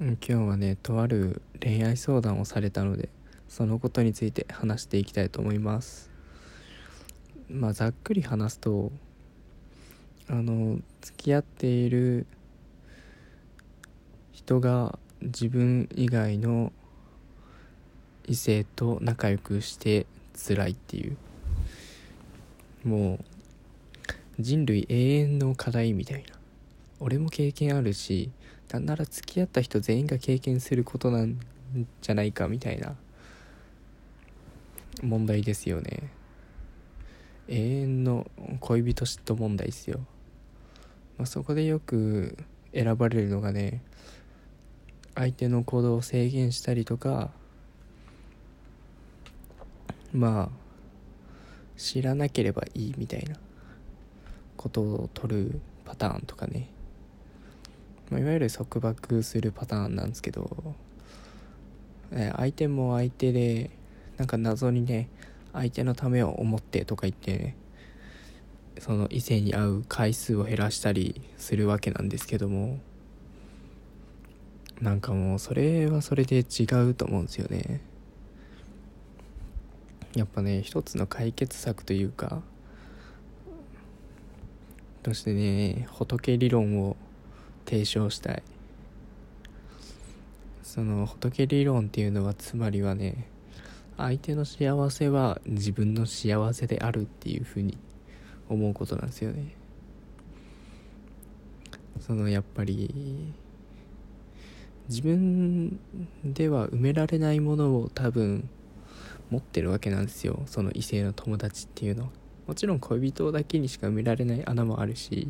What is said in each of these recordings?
今日はねとある恋愛相談をされたのでそのことについて話していきたいと思います。まあざっくり話すとあの付き合っている人が自分以外の異性と仲良くして辛いっていうもう人類永遠の課題みたいな。俺も経験あるしなんなら付き合った人全員が経験することなんじゃないかみたいな問題ですよね。永遠の恋人嫉妬問題ですよ、まあ、そこでよく選ばれるのがね相手の行動を制限したりとかまあ知らなければいいみたいなことを取るパターンとかね、まあ、いわゆる束縛するパターンなんですけど、え相手も相手でなんか謎にね相手のためを思ってとか言ってねその異性に会う回数を減らしたりするわけなんですけどもなんかもうそれはそれで違うと思うんですよね。やっぱね一つの解決策というかとしてね仏理論を提唱したい。その仏理論っていうのはつまりはね相手の幸せは自分の幸せであるっていうふうに思うことなんですよね。そのやっぱり自分では埋められないものを多分持ってるわけなんですよ。その異性の友達っていうの。はもちろん恋人だけにしか埋められない穴もあるし、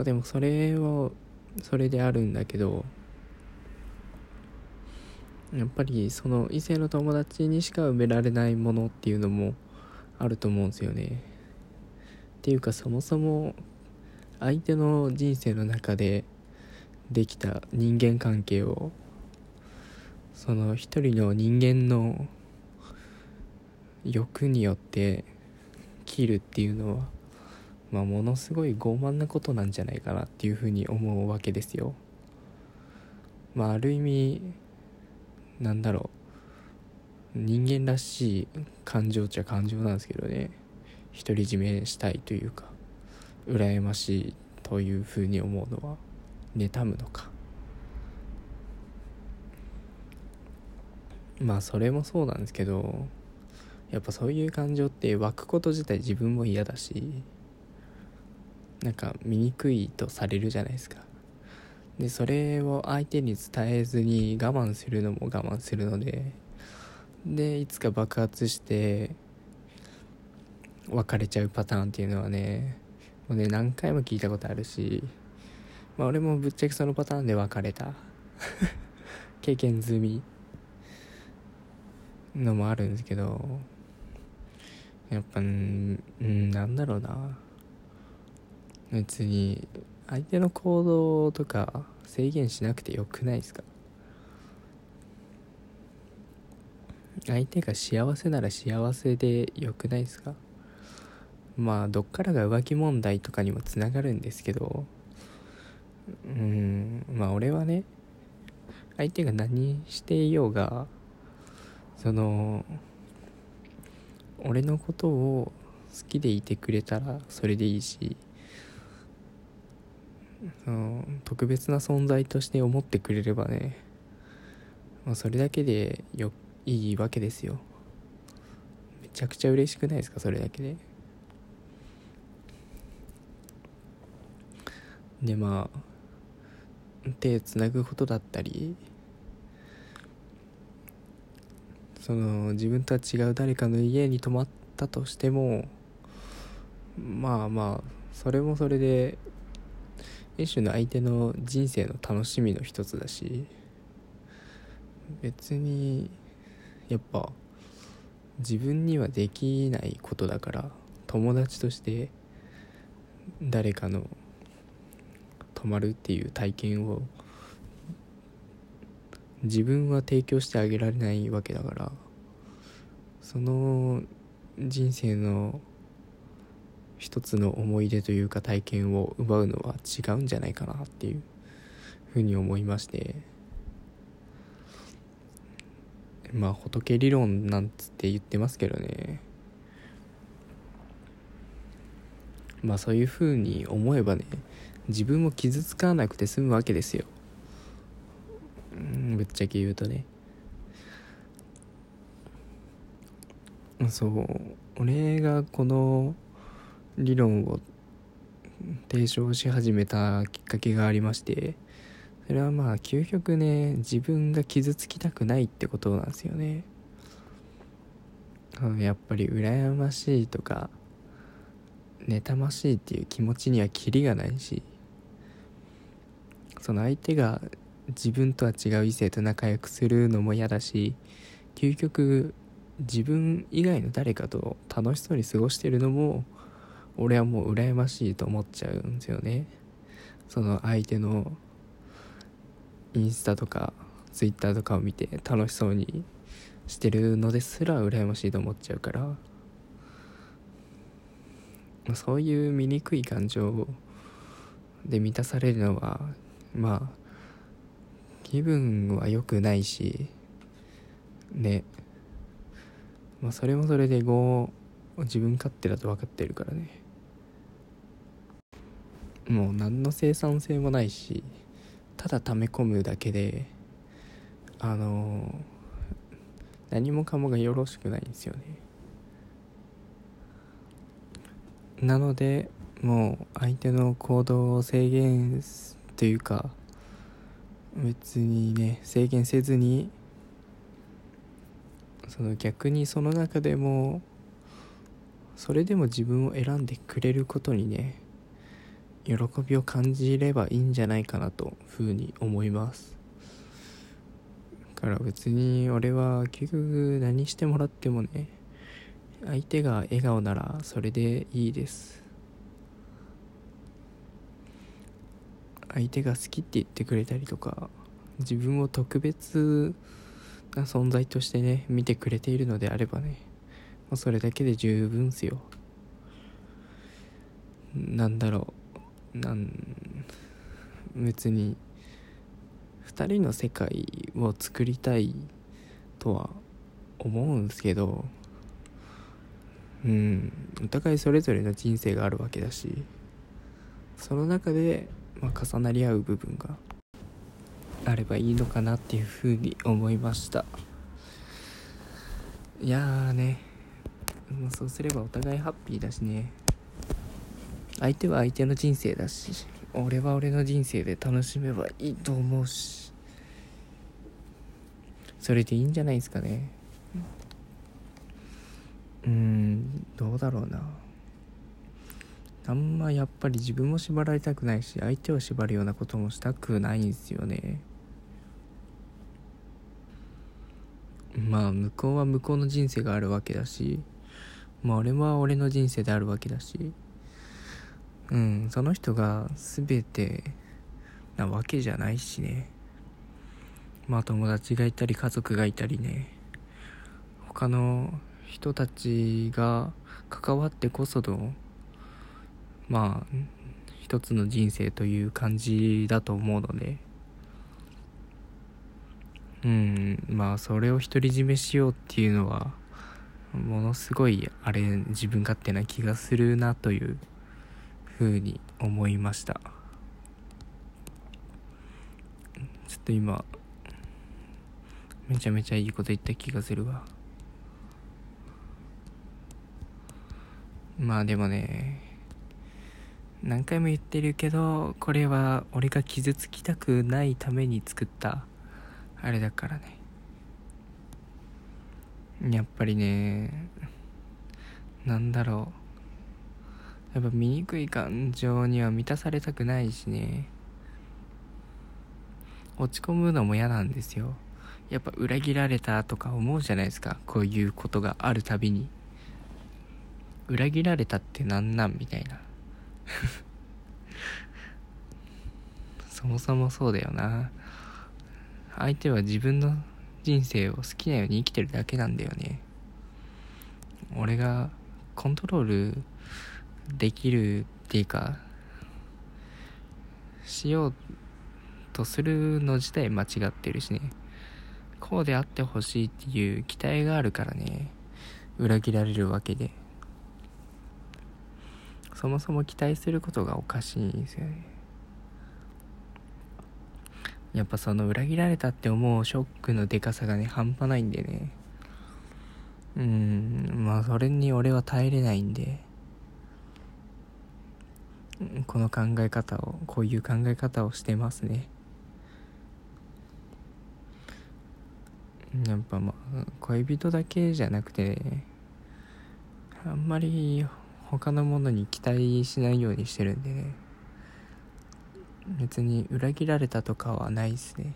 まあ、でもそれはそれであるんだけどやっぱりその異性の友達にしか埋められないものっていうのもあると思うんですよね。っていうかそもそも相手の人生の中でできた人間関係をその一人の人間の欲によって切るっていうのは、まあ、ものすごい傲慢なことなんじゃないかなっていうふうに思うわけですよ。まあ、ある意味なんだろう。人間らしい感情っちゃ感情なんですけどね。独り占めしたいというか羨ましいというふうに思うのは妬むのか。まあそれもそうなんですけどやっぱそういう感情って湧くこと自体自分も嫌だしなんか醜いとされるじゃないですか。でそれを相手に伝えずに我慢するのも我慢するのででいつか爆発して別れちゃうパターンっていうのはねもうね何回も聞いたことあるしまあ俺もぶっちゃけそのパターンで別れた。経験済みのもあるんですけどやっぱうんなんだろうな。別に相手の行動とか制限しなくてよくないですか？相手が幸せなら幸せでよくないですか？まあどっからが浮気問題とかにもつながるんですけどうんまあ俺はね相手が何していようがその俺のことを好きでいてくれたらそれでいいしその特別な存在として思ってくれればね、まあ、それだけでよいいわけですよ。めちゃくちゃ嬉しくないですか？それだけで。でまあ手つなぐことだったりその自分とは違う誰かの家に泊まったとしてもまあまあそれもそれで一種の相手の人生の楽しみの一つだし別にやっぱ自分にはできないことだから友達として誰かの泊まるっていう体験を自分は提供してあげられないわけだからその人生の一つの思い出というか体験を奪うのは違うんじゃないかなっていうふうに思いまして。まあ仏理論なんつって言ってますけどね。まあそういうふうに思えばね自分も傷つかなくて済むわけですよ。うんぶっちゃけ言うとね。そう。俺がこの理論を提唱し始めたきっかけがありましてそれはまあ究極ね自分が傷つきたくないってことなんですよね。やっぱり羨ましいとか妬ましいっていう気持ちにはキリがないしその相手が自分とは違う異性と仲良くするのも嫌だし究極自分以外の誰かと楽しそうに過ごしてるのも俺はもう羨ましいと思っちゃうんですよね。その相手のインスタとかツイッターとかを見て楽しそうにしてるのですら羨ましいと思っちゃうから。そういう醜い感情で満たされるのはまあ気分は良くないしね。まあそれもそれでこう自分勝手だと分かってるからね。もう何の生産性もないしただ溜め込むだけであの何もかもがよろしくないんですよね。なのでもう相手の行動を制限というか別にね制限せずにその逆にその中でもそれでも自分を選んでくれることにね喜びを感じればいいんじゃないかなとふうに思います。だから別に俺は結局何してもらってもね相手が笑顔ならそれでいいです。相手が好きって言ってくれたりとか自分を特別な存在としてね見てくれているのであればね、まあ、それだけで十分っすよ。なんだろう。なん別に2人の世界を作りたいとは思うんですけどうんお互いそれぞれの人生があるわけだしその中でまあ、重なり合う部分があればいいのかなっていうふうに思いました。いやーね、まあ、そうすればお互いハッピーだしね。相手は相手の人生だし俺は俺の人生で楽しめばいいと思うし。それでいいんじゃないですかね。うんどうだろうな。あんまやっぱり自分も縛られたくないし相手を縛るようなこともしたくないんですよね。まあ向こうは向こうの人生があるわけだしまあ俺は俺の人生であるわけだし。うんその人が全てなわけじゃないしね。まあ友達がいたり家族がいたりね。他の人たちが関わってこそのまあ一つの人生という感じだと思うので。うんまあそれを独り占めしようっていうのはものすごいあれ自分勝手な気がするなという。ふうに思いました。ちょっと今めちゃめちゃいいこと言った気がするわ。まあでもね何回も言ってるけどこれは俺が傷つきたくないために作ったあれだからね。やっぱりねなんだろう。やっぱ醜い感情には満たされたくないしね。落ち込むのも嫌なんですよ。やっぱ裏切られたとか思うじゃないですか。こういうことがあるたびに。裏切られたってなんなんみたいな。そもそもそうだよな。相手は自分の人生を好きなように生きてるだけなんだよね。俺がコントロールできるっていうかしようとするの自体間違ってるしね。こうであってほしいっていう期待があるからね。裏切られるわけで。そもそも期待することがおかしいんですよね。やっぱその裏切られたって思うショックのでかさがね半端ないんでね。うんまあそれに俺は耐えれないんで。この考え方をこういう考え方をしてますね。やっぱまあ恋人だけじゃなくてあんまり他のものに期待しないようにしてるんでね。別に裏切られたとかはないですね。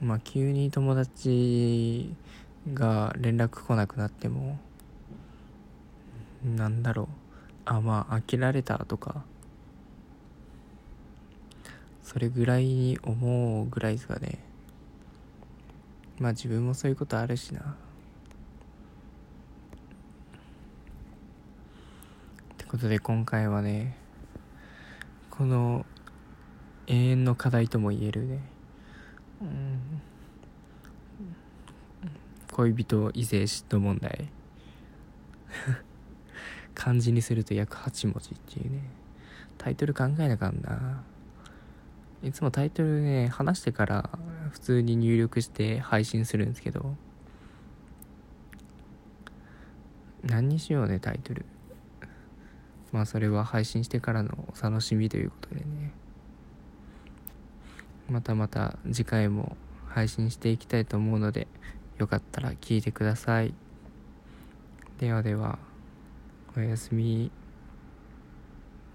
まあ急に友達が連絡来なくなってもなんだろう。あまあ飽きられたとか。それぐらいに思うぐらいですかね。まあ自分もそういうことあるしな。ってことで今回はねこの永遠の課題とも言えるね、うん、恋人異性嫉妬問題。漢字にすると約8文字っていうね。タイトル考えなかんな。いつもタイトルね話してから普通に入力して配信するんですけど。何にしようねタイトル。まあそれは配信してからのお楽しみということでね。またまた次回も配信していきたいと思うのでよかったら聞いてください。ではでは。おやすみ。